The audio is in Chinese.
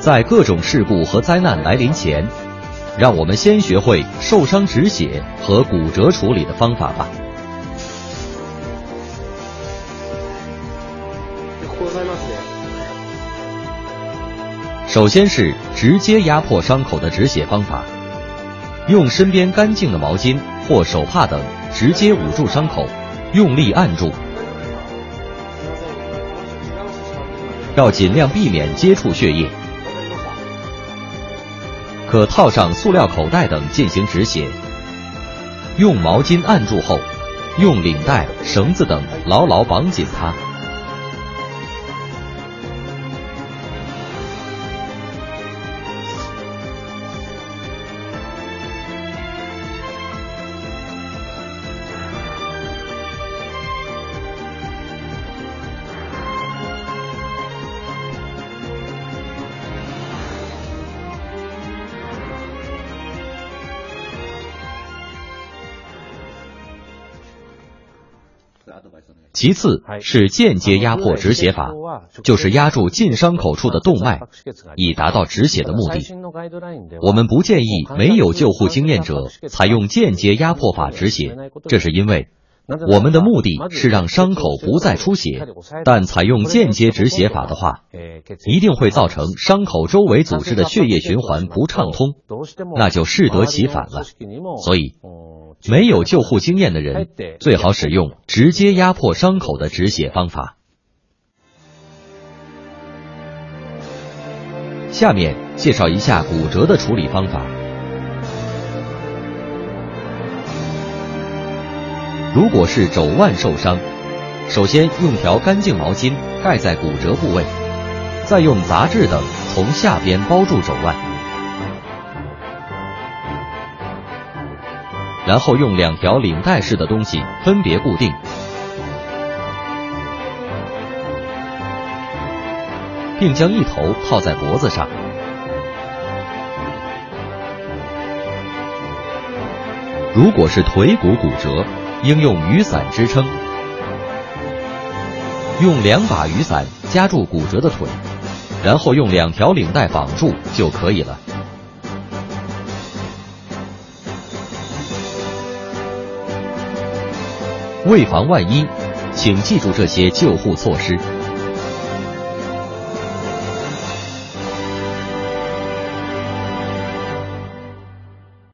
在各种事故和灾难来临前，让我们先学会受伤止血和骨折处理的方法吧。首先是直接压迫伤口的止血方法，用身边干净的毛巾或手帕等直接捂住伤口，用力按住，要尽量避免接触血液。可套上塑料口袋等进行止血。用毛巾按住后，用领带、绳子等牢牢绑紧它。其次是间接压迫止血法，就是压住近伤口处的动脉，以达到止血的目的。我们不建议没有救护经验者采用间接压迫法止血，这是因为我们的目的是让伤口不再出血。但采用间接止血法的话，一定会造成伤口周围组织的血液循环不畅通，那就适得其反了。所以。没有救护经验的人，最好使用直接压迫伤口的止血方法。下面介绍一下骨折的处理方法。如果是肘腕受伤，首先用条干净毛巾盖在骨折部位，再用杂质等从下边包住肘腕。然后用两条领带式的东西分别固定，并将一头套在脖子上。如果是腿骨骨折，应用雨伞支撑，用两把雨伞夹住骨折的腿，然后用两条领带绑住就可以了。为防万一，请记住这些救护措施。